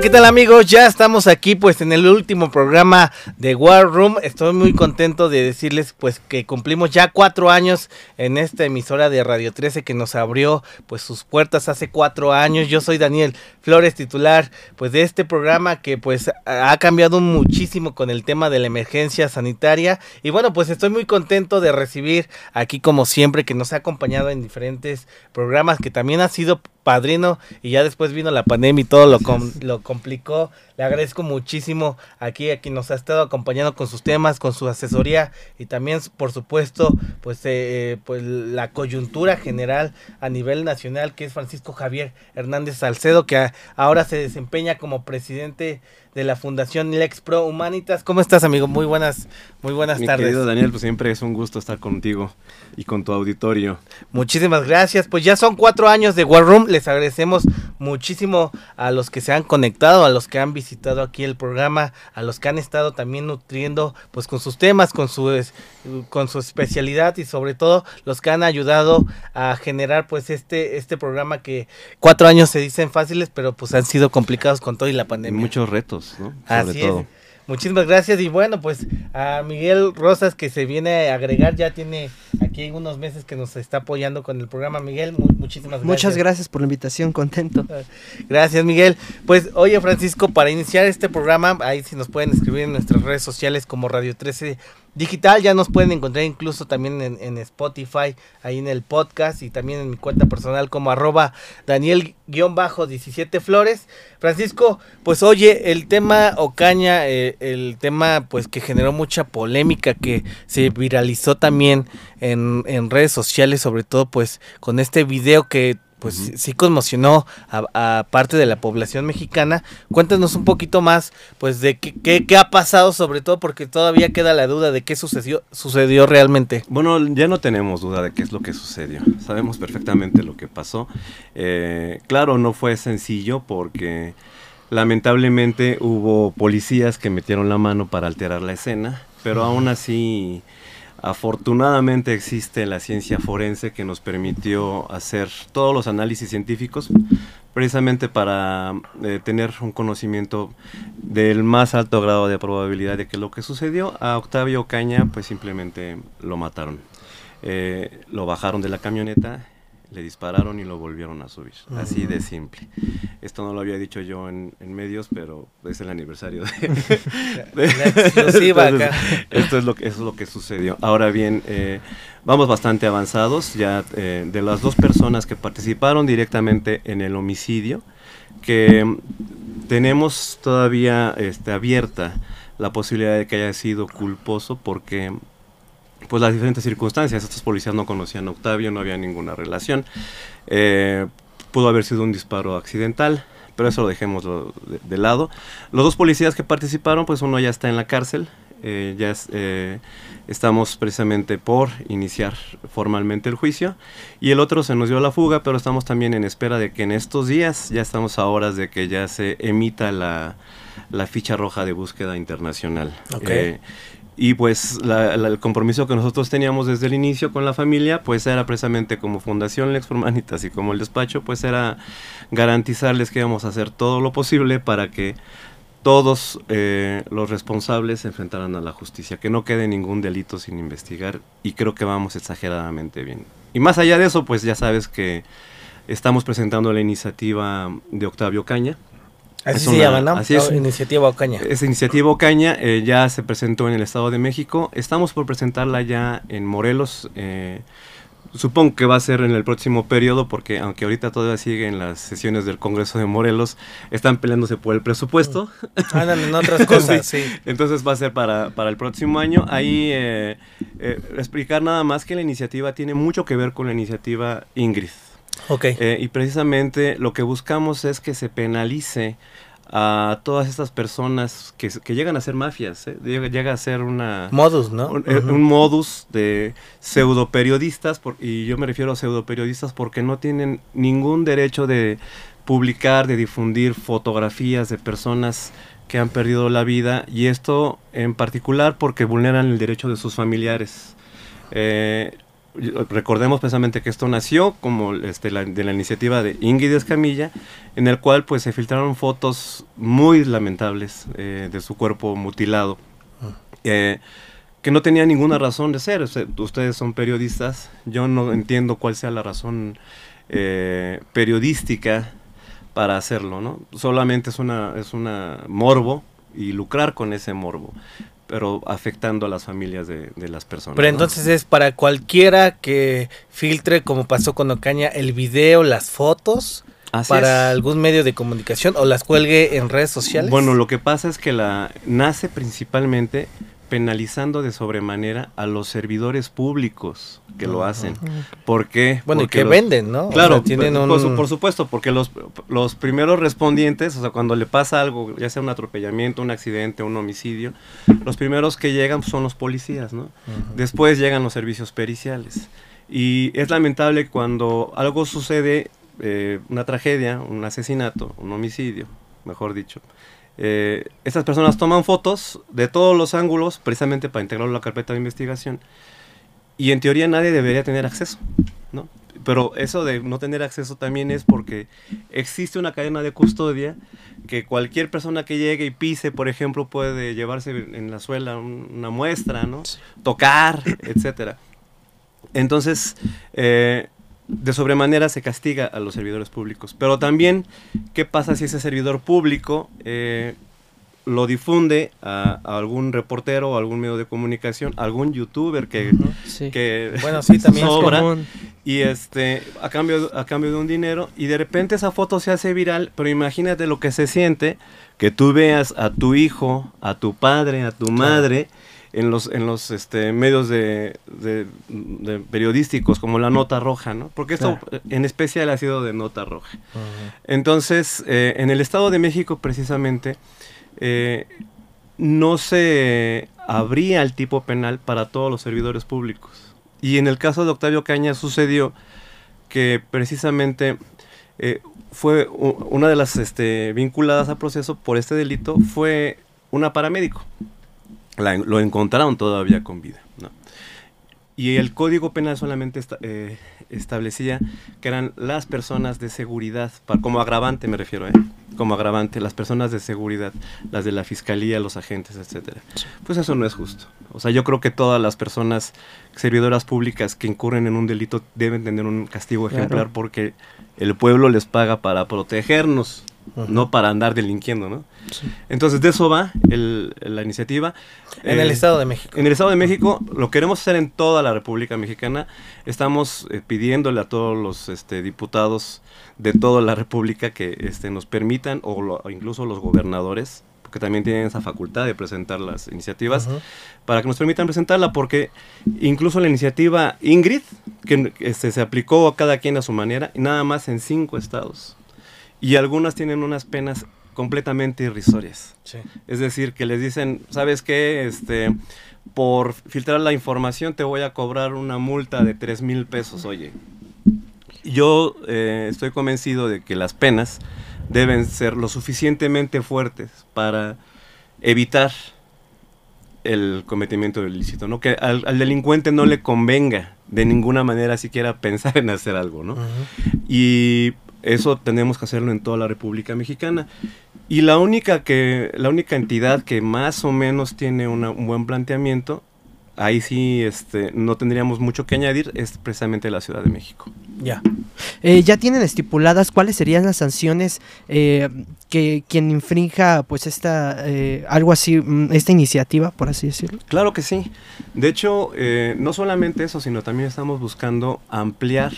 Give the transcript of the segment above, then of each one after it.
¿qué tal amigos? Ya estamos aquí pues en el último programa de War Room. Estoy muy contento de decirles pues que cumplimos ya cuatro años en esta emisora de Radio 13 que nos abrió pues sus puertas hace cuatro años. Yo soy Daniel Flores, titular pues de este programa que pues ha cambiado muchísimo con el tema de la emergencia sanitaria. Y bueno, pues estoy muy contento de recibir aquí como siempre que nos ha acompañado en diferentes programas que también ha sido padrino y ya después vino la pandemia y todo lo, lo complicó. Le agradezco muchísimo aquí a quien nos ha estado acompañando con sus temas, con su asesoría y también, por supuesto, pues, eh, eh, pues la coyuntura general a nivel nacional, que es Francisco Javier Hernández Salcedo, que ahora se desempeña como presidente de la Fundación Lex Pro Humanitas. ¿Cómo estás, amigo? Muy buenas, muy buenas Mi tardes. Querido Daniel, pues siempre es un gusto estar contigo y con tu auditorio. Muchísimas gracias. Pues ya son cuatro años de War Room. Les agradecemos muchísimo a los que se han conectado, a los que han visitado aquí el programa, a los que han estado también nutriendo, pues con sus temas, con su con su especialidad y sobre todo los que han ayudado a generar pues este este programa que cuatro años se dicen fáciles, pero pues han sido complicados con todo y la pandemia. Muchos retos. ¿no? Así es. Muchísimas gracias y bueno, pues a Miguel Rosas que se viene a agregar, ya tiene aquí unos meses que nos está apoyando con el programa. Miguel, mu muchísimas gracias. Muchas gracias por la invitación, contento. Gracias Miguel. Pues oye Francisco, para iniciar este programa, ahí si nos pueden escribir en nuestras redes sociales como Radio 13 digital. Ya nos pueden encontrar incluso también en, Spotify, ahí en el podcast y también en mi cuenta personal como arroba Daniel-17 Flores. Francisco, pues oye, el tema Ocaña, eh, el tema pues que generó mucha polémica, que se viralizó también en, en redes sociales, sobre todo pues con este video que pues uh -huh. sí conmocionó a, a, parte de la población mexicana. Cuéntanos un poquito más, pues, de qué, qué, qué, ha pasado, sobre todo porque todavía queda la duda de qué sucedió, sucedió realmente. Bueno, ya no tenemos duda de qué es lo que sucedió. Sabemos perfectamente lo que pasó. Eh, claro, no fue sencillo porque lamentablemente hubo policías que metieron la mano para alterar la escena, pero uh -huh. aún así Afortunadamente existe la ciencia forense que nos permitió hacer todos los análisis científicos precisamente para eh, tener un conocimiento del más alto grado de probabilidad de que lo que sucedió a Octavio Caña pues simplemente lo mataron. Eh, lo bajaron de la camioneta le dispararon y lo volvieron a subir. Uh -huh. Así de simple. Esto no lo había dicho yo en, en medios, pero es el aniversario de... de la exclusiva Entonces, acá. Esto es lo, que, eso es lo que sucedió. Ahora bien, eh, vamos bastante avanzados. Ya eh, de las dos personas que participaron directamente en el homicidio, que tenemos todavía este, abierta la posibilidad de que haya sido culposo porque pues las diferentes circunstancias. Estos policías no conocían a Octavio, no había ninguna relación. Eh, pudo haber sido un disparo accidental, pero eso lo dejemos de, de, lado. Los dos policías que participaron, pues uno ya está en la cárcel. Eh, ya es, eh, estamos precisamente por iniciar formalmente el juicio y el otro se nos dio la fuga, pero estamos también en espera de que en estos días, ya estamos a horas de que ya se emita la, la ficha roja de búsqueda internacional. Okay. Y pues la, el compromiso que nosotros teníamos desde el inicio con la familia, pues era precisamente como Fundación Lex Formanitas y como el despacho, pues era garantizarles que íbamos a hacer todo lo posible para que todos eh, los responsables se enfrentaran a la justicia, que no quede ningún delito sin investigar y creo que vamos exageradamente bien. Y más allá de eso, pues ya sabes que estamos presentando la iniciativa de Octavio Caña, Así es se una, llama, ¿no? Así es. Iniciativa Ocaña. Esa iniciativa Ocaña eh, ya se presentó en el Estado de México. Estamos por presentarla ya en Morelos. Eh, supongo que va a ser en el próximo periodo, porque aunque ahorita todavía siguen las sesiones del Congreso de Morelos, están peleándose por el presupuesto. Andan en otras cosas, sí. Entonces va a ser para, para el próximo año. Ahí eh, explicar nada más que la iniciativa tiene mucho que ver con la iniciativa Ingrid. Okay. Eh, y precisamente lo que buscamos es que se penalice a todas estas personas que, que llegan a ser mafias, ¿eh? llega, llega, a ser una... Modus, ¿no? Un, uh -huh. un modus de pseudo periodistas, por, y yo me refiero a pseudo periodistas porque no tienen ningún derecho de publicar, de difundir fotografías de personas que han perdido la vida, y esto en particular porque vulneran el derecho de sus familiares. Eh, recordemos precisamente que esto nació como este, de la iniciativa de Ingrid Escamilla, en el cual pues se filtraron fotos muy lamentables eh, de su cuerpo mutilado, ah. eh, que no tenía ninguna razón de ser. ustedes son periodistas, yo no entiendo cuál sea la razón eh, periodística para hacerlo, ¿no? Solamente es una, es una morbo y lucrar con ese morbo pero afectando a las familias de, las personas. Pero entonces es para cualquiera que filtre, como pasó con Ocaña, el video, las fotos, para algún medio de comunicación o las cuelgue en redes sociales. Bueno, lo que pasa es que la nace principalmente penalizando de sobremanera a los servidores públicos que lo hacen. ¿Por qué? Bueno, y que venden, ¿no? Claro, tienen por, supuesto, porque los, los primeros respondientes, o sea, cuando le pasa algo, ya sea un atropellamiento, un accidente, un homicidio, los primeros que llegan son los policías, ¿no? Después llegan los servicios periciales. Y es lamentable cuando algo sucede, eh, una tragedia, un asesinato, un homicidio, mejor dicho, eh, estas personas toman fotos de todos los ángulos precisamente para integrarlo a la carpeta de investigación y en teoría nadie debería tener acceso, ¿no? Pero eso de no tener acceso también es porque existe una cadena de custodia que cualquier persona que llegue y pise, por ejemplo, puede llevarse en la suela una muestra, ¿no? Tocar, etcétera. Entonces, eh, de sobremanera se castiga a los servidores públicos. Pero también, ¿qué pasa si ese servidor público eh, lo difunde a, algún reportero o algún medio de comunicación, algún youtuber que, bueno, sí, también sobra y este a cambio a cambio de un dinero y de repente esa foto se hace viral, pero imagínate lo que se siente que tú veas a tu hijo, a tu padre, a tu madre en los, en los este, medios de, periodísticos como la nota roja, ¿no? Porque esto en especial ha sido de nota roja. Entonces, eh, en el Estado de México precisamente eh, no se abría el tipo penal para todos los servidores públicos. Y en el caso de Octavio Caña sucedió que precisamente eh, fue una de las este, vinculadas a proceso por este delito fue una paramédico lo encontraron todavía con vida. Y el Código Penal solamente eh, establecía que eran las personas de seguridad, como agravante me refiero, ¿eh? como agravante, las personas de seguridad, las de la fiscalía, los agentes, etcétera. Pues eso no es justo. O sea, yo creo que todas las personas servidoras públicas que incurren en un delito deben tener un castigo ejemplar porque el pueblo les paga para protegernos no para andar delinquiendo, ¿no? Entonces, de eso va la iniciativa. En el eh, Estado de México. En el Estado de México, lo queremos hacer en toda la República Mexicana. Estamos eh, pidiéndole a todos los este, diputados de toda la República que este, nos permitan, o, incluso los gobernadores, porque también tienen esa facultad de presentar las iniciativas, para que nos permitan presentarla, porque incluso la iniciativa Ingrid, que este, se aplicó a cada quien a su manera, nada más en cinco estados y algunas tienen unas penas completamente irrisorias. Es decir, que les dicen, ¿sabes qué? Este, por filtrar la información te voy a cobrar una multa de 3 mil pesos, oye. Yo eh, estoy convencido de que las penas deben ser lo suficientemente fuertes para evitar el cometimiento del ilícito, ¿no? Que al, delincuente no le convenga de ninguna manera siquiera pensar en hacer algo, ¿no? Y eso tenemos que hacerlo en toda la República Mexicana. Y la única, que, la única entidad que más o menos tiene un buen planteamiento, ahí sí este, no tendríamos mucho que añadir, es precisamente la Ciudad de México. Ya. Eh, ¿Ya tienen estipuladas cuáles serían las sanciones eh, que quien infrinja pues esta, eh, algo así, mm, esta iniciativa, por así decirlo? Claro que sí. De hecho, no solamente eso, sino también estamos buscando ampliar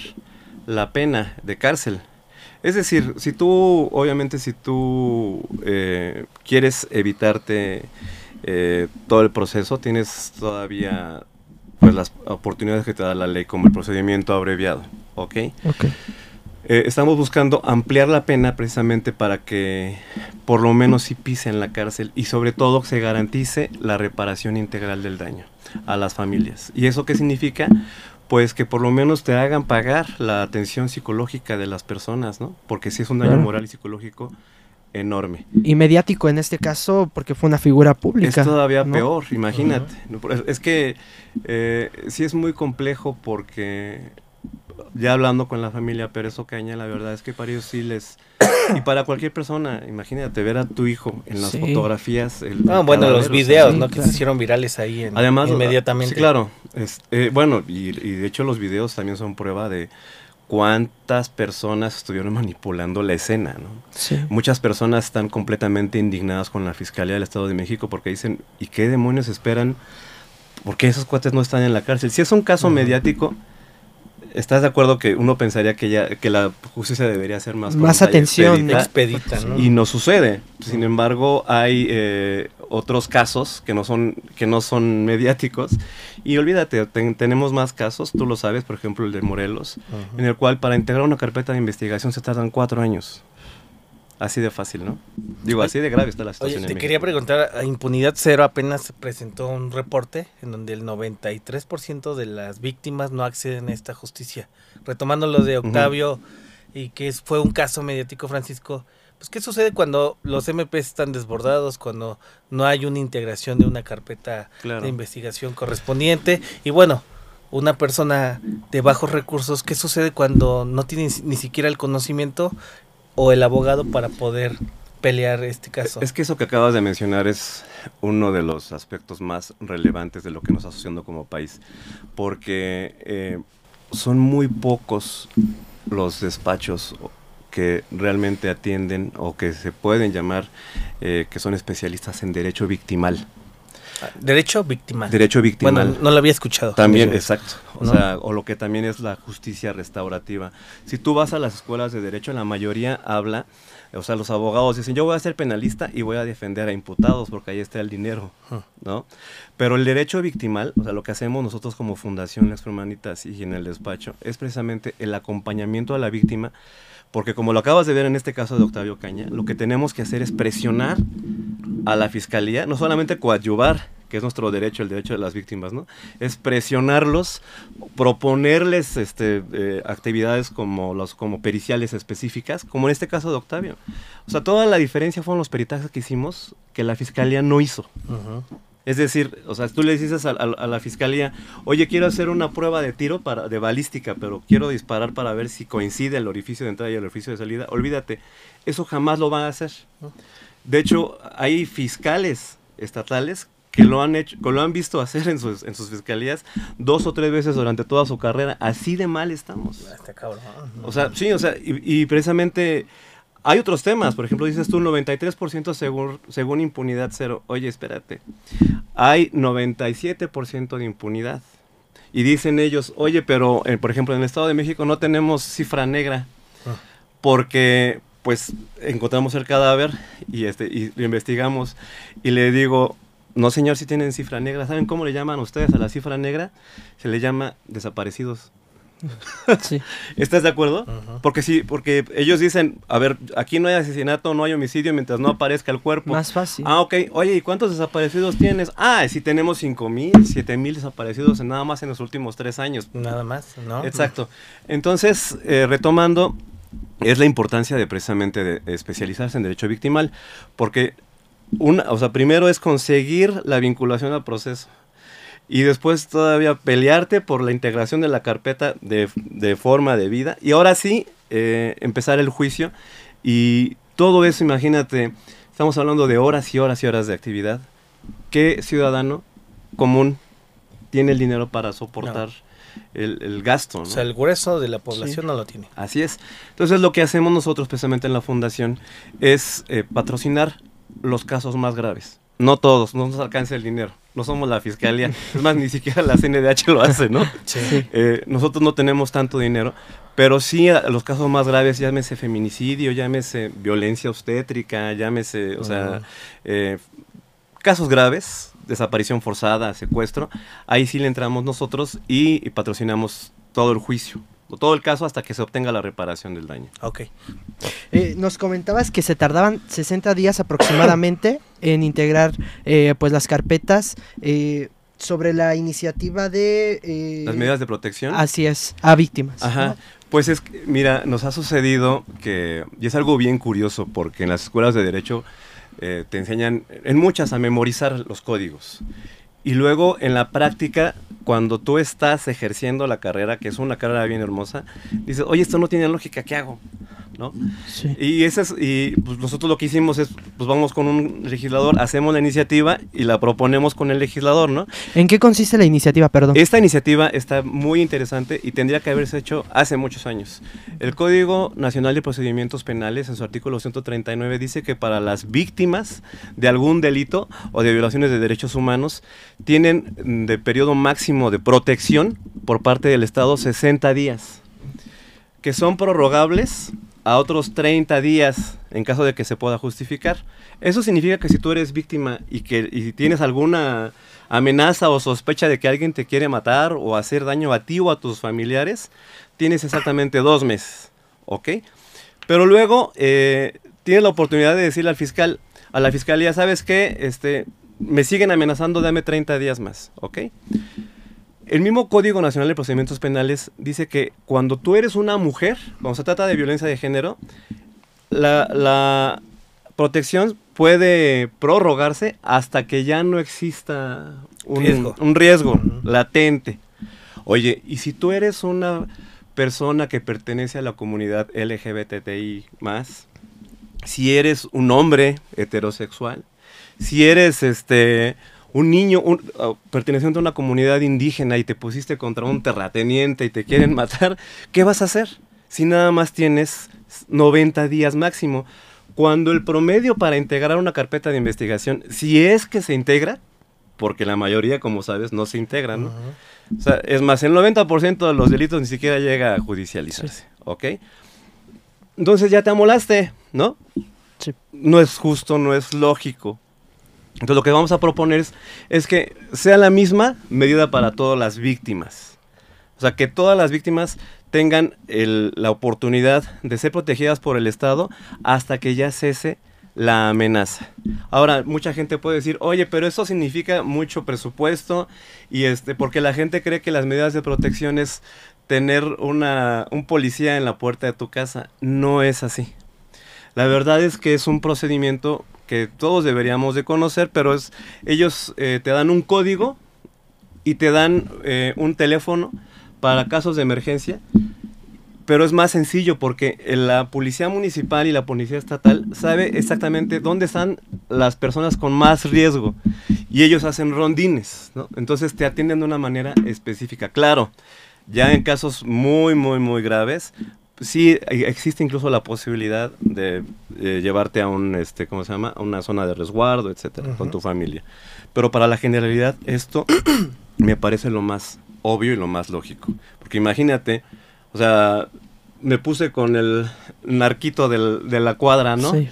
la pena de cárcel. Es decir, si tú, obviamente, si tú eh, quieres evitarte eh, todo el proceso, tienes todavía pues las oportunidades que te da la ley, como el procedimiento abreviado, ¿ok? okay. Eh, estamos buscando ampliar la pena precisamente para que por lo menos si pise en la cárcel y sobre todo se garantice la reparación integral del daño a las familias. ¿Y eso qué significa? Pues que por lo menos te hagan pagar la atención psicológica de las personas, ¿no? Porque si es un daño moral y psicológico, enorme. Y mediático en este caso porque fue una figura pública. Es todavía ¿no? peor, imagínate. Por- Es que eh, sí es muy complejo porque ya hablando con la familia Pérez Ocaña, la verdad es que para ellos sí les... Y para cualquier persona, imagínate ver a tu hijo en las Sí. fotografías. el Ah, bueno, cadáver, los videos, sí, ¿no? Que se hicieron virales ahí en, Además, inmediatamente. Sí, claro. Es- eh, bueno, y, y de hecho los videos también son prueba de cuántas personas estuvieron manipulando la escena, ¿no? Sí. Muchas personas están completamente indignadas con la Fiscalía del Estado de México porque dicen, ¿y qué demonios esperan? ¿Por qué esos cuates no están en la cárcel? Si es un caso mediático, ¿estás de acuerdo que uno pensaría que, ya, que la justicia debería ser más... Más atención, expedita? Expedita, ¿no? Y no sucede. Sin embargo, hay eh, otros casos que no son que no son mediáticos. Y olvídate, ten- tenemos más casos, tú lo sabes, por ejemplo el de Morelos, en el cual para integrar una carpeta de investigación se tardan cuatro años. Así de fácil, ¿no? Digo, así de grave está la Oye, situación. te en quería preguntar, a Impunidad Cero apenas se presentó un reporte en donde el 93% de las víctimas no acceden a esta justicia. Retomando lo de. Octavio y que fue un caso mediático, Francisco, pues ¿qué sucede cuando los MP están desbordados, cuando no hay una integración de una carpeta Claro. de investigación correspondiente? Y bueno, una persona de bajos recursos, ¿qué sucede cuando no tiene ni siquiera el conocimiento o el abogado para poder pelear este caso? Es que eso que acabas de mencionar es uno de los aspectos más relevantes de lo que nos está sucediendo como país, porque eh, son muy pocos los despachos que realmente atienden o que se pueden llamar eh, que son especialistas en derecho victimal. Derecho victimal. Derecho victimal. Bueno, no lo había escuchado. También, exacto. O ¿No? sea, o lo que también es la justicia restaurativa. Si tú vas a las escuelas de derecho, la mayoría habla, o sea, los abogados dicen, yo voy a ser penalista y voy a defender a imputados porque ahí está el dinero. ¿no? Pero el derecho victimal, o sea, lo que hacemos nosotros como Fundación Lex Humanitas y en el despacho, es precisamente el acompañamiento a la víctima, porque como lo acabas de ver en este caso de Octavio Caña, lo que tenemos que hacer es presionar a la fiscalía, no solamente coadyuvar, que es nuestro derecho, el derecho de las víctimas, ¿no? Es presionarlos, proponerles este, eh, actividades como, los, como periciales específicas, como en este caso de Octavio. O sea, toda la diferencia fueron los peritajes que hicimos que la fiscalía no hizo. Es decir, o sea, tú le dices a, a- a la fiscalía, oye, quiero hacer una prueba de tiro para, de balística, pero quiero disparar para ver si coincide el orificio de entrada y el orificio de salida. Olvídate, eso jamás lo van a hacer. De hecho, hay fiscales estatales que lo han hecho, que lo han visto hacer en sus, en sus fiscalías dos o tres veces durante toda su carrera. Así de mal estamos. Está cabrón. O sea, sí, o sea, y, y precisamente hay otros temas. Por ejemplo, dices tú 93% según, según impunidad cero. Oye, espérate. Hay 97% de impunidad. Y dicen ellos, oye, pero eh, por ejemplo en el Estado de México no tenemos cifra negra Ah. porque pues encontramos el cadáver y este y lo investigamos y le digo, no señor, si tienen cifra negra. ¿Saben cómo le llaman ustedes a la cifra negra? Se le llama desaparecidos. Sí. ¿Estás de acuerdo? Porque sí, porque ellos dicen, a ver, aquí no hay asesinato, no hay homicidio mientras no aparezca el cuerpo. Más fácil. Ah, ok. Oye, ¿y cuántos desaparecidos tienes? Ah, sí tenemos 5 mil, 7 mil desaparecidos en nada más en los últimos tres años. Nada más, ¿no? Exacto. Entonces, eh, retomando, es la importancia de precisamente de, de especializarse en derecho victimal, porque una, o sea, primero es conseguir la vinculación al proceso. Y después todavía pelearte por la integración de la carpeta de, de forma de vida. Y ahora sí, eh, empezar el juicio. Y todo eso, imagínate, estamos hablando de horas y horas y horas de actividad. ¿Qué ciudadano común tiene el dinero para soportar el, el gasto? O sea, el grueso de la población Sí. no lo tiene. Así es. Entonces lo que hacemos nosotros precisamente en la fundación es eh, patrocinar los casos más graves. No todos, no nos alcanza el dinero. No somos la fiscalía. Es más, ni siquiera la CNDH lo hace, ¿no? Sí. Eh, nosotros no tenemos tanto dinero, pero sí a los casos más graves, llámese feminicidio, llámese violencia obstétrica, llámese, o sea, eh, casos graves, desaparición forzada, secuestro, ahí sí le entramos nosotros y, y patrocinamos todo el juicio, todo el caso hasta que se obtenga la reparación del daño. Ok. Eh, nos comentabas que se tardaban 60 días aproximadamente en integrar eh, pues las carpetas eh, sobre la iniciativa de... eh, Las medidas de protección. Así es, a víctimas. Ajá. ¿no? Pues es, mira, nos ha sucedido que, y es algo bien curioso, porque en las escuelas de derecho te enseñan, en muchas, a memorizar los códigos. Y luego en la práctica, cuando tú estás ejerciendo la carrera, que es una carrera bien hermosa, dices, oye, esto no tiene lógica, ¿qué hago? ¿No? Sí. Y, ese es, y pues nosotros lo que hicimos es, pues vamos con un legislador, hacemos la iniciativa y la proponemos con el legislador, ¿no? ¿En qué consiste la iniciativa, perdón? Esta iniciativa está muy interesante y tendría que haberse hecho hace muchos años. El Código Nacional de Procedimientos Penales, en su artículo 139, dice que para las víctimas de algún delito o de violaciones de derechos humanos, tienen de periodo máximo de protección por parte del Estado 60 días, que son prorrogables a otros 30 días en caso de que se pueda justificar. Eso significa que si tú eres víctima y que y tienes alguna amenaza o sospecha de que alguien te quiere matar o hacer daño a ti o a tus familiares, tienes exactamente dos meses, ¿ok? Pero luego eh, tienes la oportunidad de decirle al fiscal, a la fiscalía, ¿sabes qué? Este, me siguen amenazando, dame 30 días más, ¿ok? El mismo Código Nacional de Procedimientos Penales dice que cuando tú eres una mujer, cuando se trata de violencia de género, la, protección puede prorrogarse hasta que ya no exista un riesgo, un riesgo latente. Oye, y si tú eres una persona que pertenece a la comunidad LGBTI si eres un hombre heterosexual, si eres este un niño un, uh, perteneciente a una comunidad indígena y te pusiste contra un terrateniente y te quieren matar, ¿qué vas a hacer? Si nada más tienes 90 días máximo. Cuando el promedio para integrar una carpeta de investigación, si es que se integra, porque la mayoría, como sabes, no se integra, ¿no? O sea, es más, el 90% de los delitos ni siquiera llega a judicializarse, ¿ok? Entonces ya te amolaste, ¿no? Sí. No es justo, no es lógico. Entonces lo que vamos a proponer es, que sea la misma medida para todas las víctimas. O sea, que todas las víctimas tengan la oportunidad de ser protegidas por el Estado hasta que ya cese la amenaza. Ahora, mucha gente puede decir, oye, pero eso significa mucho presupuesto y este, porque la gente cree que las medidas de protección es tener una, un policía en la puerta de tu casa. No es así. La verdad es que es un procedimiento que todos deberíamos de conocer, pero es ellos eh, te dan un código y te dan eh, un teléfono para casos de emergencia, pero es más sencillo porque la policía municipal y la policía estatal sabe exactamente dónde están las personas con más riesgo y ellos hacen rondines, ¿no? entonces te atienden de una manera específica. Claro, ya en casos muy, muy, muy graves, sí existe incluso la posibilidad de llevarte a un este cómo se llama a una zona de resguardo etcétera con tu familia. Pero para la generalidad esto me parece lo más obvio y lo más lógico. Porque imagínate o sea me puse con el narquito del, de la cuadra no sí.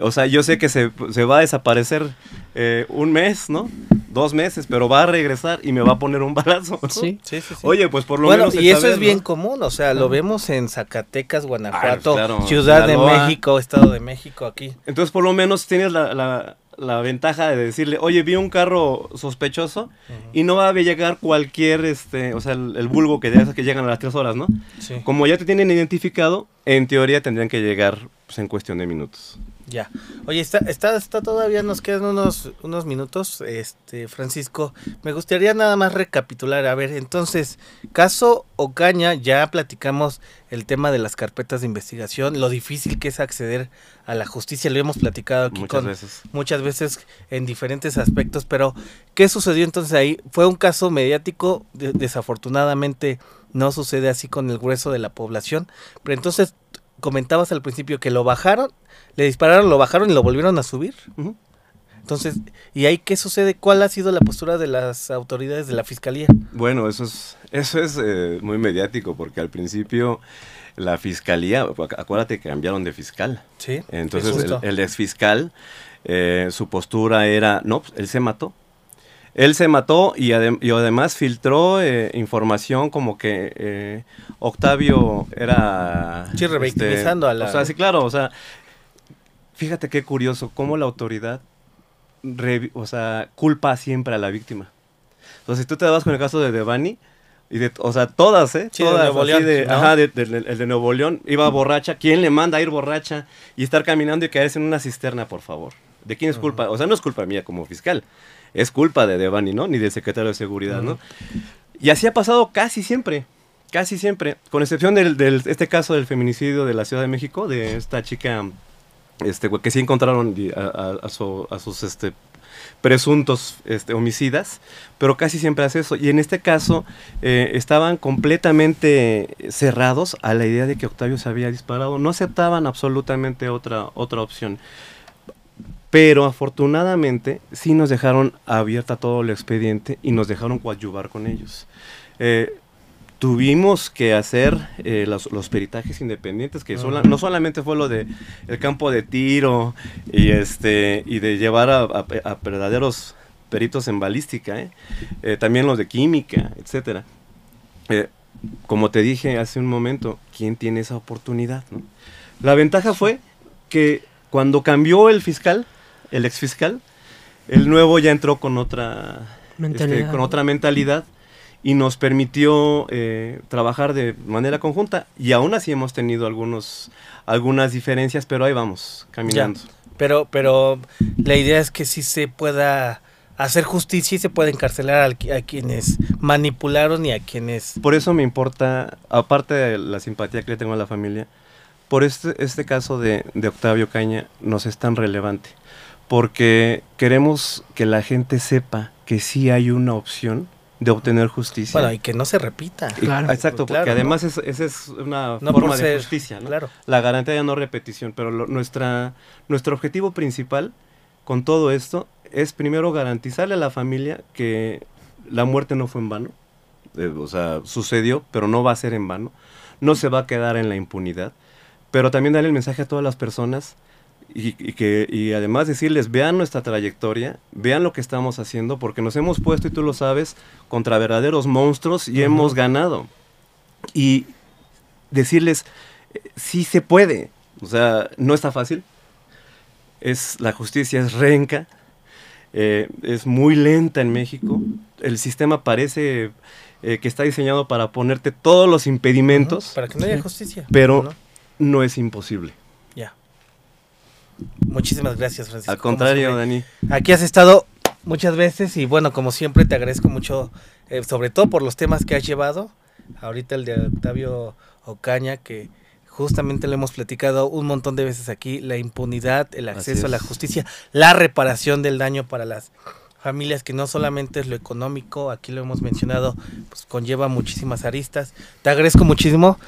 O sea yo sé que se, se va a desaparecer eh, un mes no dos meses, pero va a regresar y me va a poner un balazo. Sí, sí, sí, Oye, pues por lo bueno, menos. Y eso es bien común, o sea, lo vemos en Zacatecas, Guanajuato, Ciudad de México, Estado de México, aquí. Entonces, por lo menos tienes la, la, la ventaja de decirle, oye, vi un carro sospechoso y no va a llegar cualquier, este, o sea, el, el vulgo que, que llegan a las tres horas, ¿no? Sí. Como ya te tienen identificado, en teoría tendrían que llegar pues, en cuestión de minutos. Ya. Oye, está, está, está todavía, nos quedan unos, unos minutos, este, Francisco. Me gustaría nada más recapitular. A ver, entonces, caso Ocaña, ya platicamos el tema de las carpetas de investigación, lo difícil que es acceder a la justicia, lo hemos platicado aquí muchas con, veces. muchas veces en diferentes aspectos, pero ¿qué sucedió entonces ahí? Fue un caso mediático, de, desafortunadamente no sucede así con el grueso de la población, pero entonces comentabas al principio que lo bajaron, le dispararon, lo bajaron y lo volvieron a subir. Uh -huh. Entonces, ¿y ahí qué sucede? ¿Cuál ha sido la postura de las autoridades de la fiscalía? Bueno, eso es, eso es eh, muy mediático, porque al principio la fiscalía, acuérdate que cambiaron de fiscal. Sí. Entonces, el, el ex fiscal, eh, su postura era, no, pues, él se mató. Él se mató y, adem y además filtró eh, información como que eh, Octavio era... Sí, revictimizando este, a la... O sea, sí, claro, o sea, fíjate qué curioso, cómo la autoridad, o sea, culpa siempre a la víctima. Entonces, si tú te vas con el caso de Devani, Y de, o sea, todas, ¿eh? Sí, de todas. Nuevo así León, de- ¿no? Ajá, de- de- el de Nuevo León iba borracha. ¿Quién le manda a ir borracha y estar caminando y caerse en una cisterna, por favor? ¿De quién es culpa? O sea, no es culpa mía como fiscal. Es culpa de Devani, ¿no? Ni del secretario de seguridad, ¿no? Y así ha pasado casi siempre. Casi siempre. Con excepción del, del- este caso del feminicidio de la Ciudad de México, de esta chica este, que sí encontraron di- a, a- a su- a sus este, presuntos este, homicidas, pero casi siempre hace eso. Y en este caso eh, estaban completamente cerrados a la idea de que Octavio se había disparado. No aceptaban absolutamente otra, otra opción. Pero afortunadamente sí nos dejaron abierta todo el expediente y nos dejaron coadyuvar con ellos. Eh, tuvimos que hacer eh, los, los peritajes independientes, que sola- no solamente fue lo de el campo de tiro y este y de llevar a, a- a verdaderos peritos en balística, ¿eh? Eh, también los de química, etcétera. Eh, como te dije hace un momento, ¿quién tiene esa oportunidad? no? La ventaja fue que cuando cambió el fiscal, el ex fiscal, el nuevo ya entró con otra este, Mentalidad. con otra mentalidad y nos permitió eh, trabajar de manera conjunta. Y aún así hemos tenido algunos algunas diferencias pero ahí vamos caminando. Pero, pero la idea es que sí se pueda hacer justicia y se pueda encarcelar a, quienes manipularon y a quienes... por eso me importa aparte de la simpatía que le tengo a la familia por este este caso de, de Octavio Caña nos es tan relevante porque queremos que la gente sepa que sí hay una opción de obtener justicia Bueno, y que no se repita. Y- Claro. exacto Claro, porque ¿no? además es- esa es una No forma de justicia ¿no? Claro. la garantía de no repetición, pero lo- nuestra, nuestro objetivo principal con todo esto es primero garantizarle a la familia que la muerte no fue en vano, eh, o sea, sucedió, pero no va a ser en vano, no se va a quedar en la impunidad, pero también darle el mensaje a todas las personas y, y que y además decirles vean nuestra trayectoria, vean lo que estamos haciendo, porque nos hemos puesto y tú lo sabes contra verdaderos monstruos y hemos ganado y decirles eh, sí se puede, o sea no está fácil, es la justicia es renca, eh, es muy lenta en México, el sistema parece eh, que está diseñado para ponerte todos los impedimentos, Para que no haya justicia. pero ¿no? no es imposible. Muchísimas gracias, Francisco. Al contrario, Dani. Aquí has estado muchas veces y bueno, como siempre te agradezco mucho, eh, sobre todo por los temas que has llevado. Ahorita el de Octavio Ocaña, que justamente lo hemos platicado un montón de veces aquí, la impunidad, el acceso a la justicia, la reparación del daño para las familias, que no solamente es lo económico, aquí lo hemos mencionado, pues conlleva muchísimas aristas. Te agradezco muchísimo.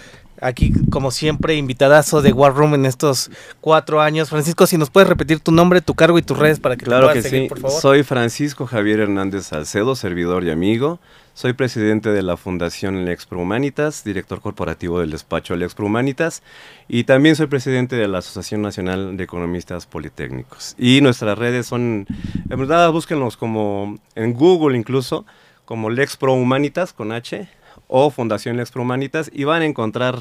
Aquí, como siempre, invitadazo de War Room en estos cuatro años. Francisco, si nos puedes repetir tu nombre, tu cargo y tus redes para que te Claro puedan que seguir, sí. por favor. Soy Francisco Javier Hernández Salcedo, servidor y amigo. Soy presidente de la Fundación Lexpro Humanitas, director corporativo del despacho Lexpro Humanitas y también soy presidente de la Asociación Nacional de Economistas Politécnicos. Y nuestras redes son, en verdad, búsquenlos como en Google incluso, como Lexpro Humanitas con H o Fundación Lexpro Humanitas y van a encontrar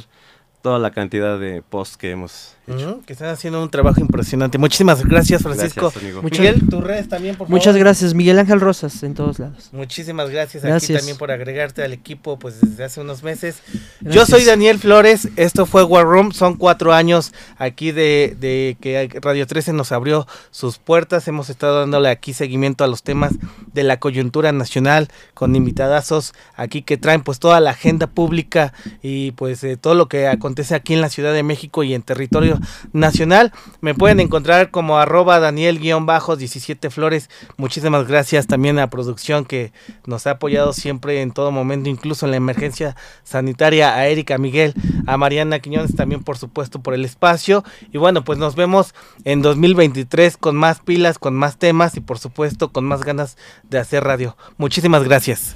toda la cantidad de posts que hemos hecho. Que están haciendo un trabajo impresionante. Muchísimas gracias, Francisco. Gracias. Muchas- Miguel, tus redes también, por Muchas favor. gracias, Miguel Ángel Rosas, en todos lados. Muchísimas gracias, aquí también por agregarte al equipo pues desde hace unos meses. Yo soy Daniel Flores, esto fue War Room, son cuatro años aquí de, de que Radio 13 nos abrió sus puertas, hemos estado dándole aquí seguimiento a los temas de la coyuntura nacional con invitadazos aquí que traen pues toda la agenda pública y pues eh, todo lo que acontece aquí en la Ciudad de México y en territorio nacional. Me pueden encontrar como arroba Daniel-17 Flores. Muchísimas gracias también a producción que nos ha apoyado siempre en todo momento, incluso en la emergencia sanitaria, a Erika Miguel, a Mariana Quiñones también por supuesto por el espacio. Y bueno, pues nos vemos en 2023 con más pilas, con más temas y por supuesto con más ganas de hacer radio. Muchísimas gracias.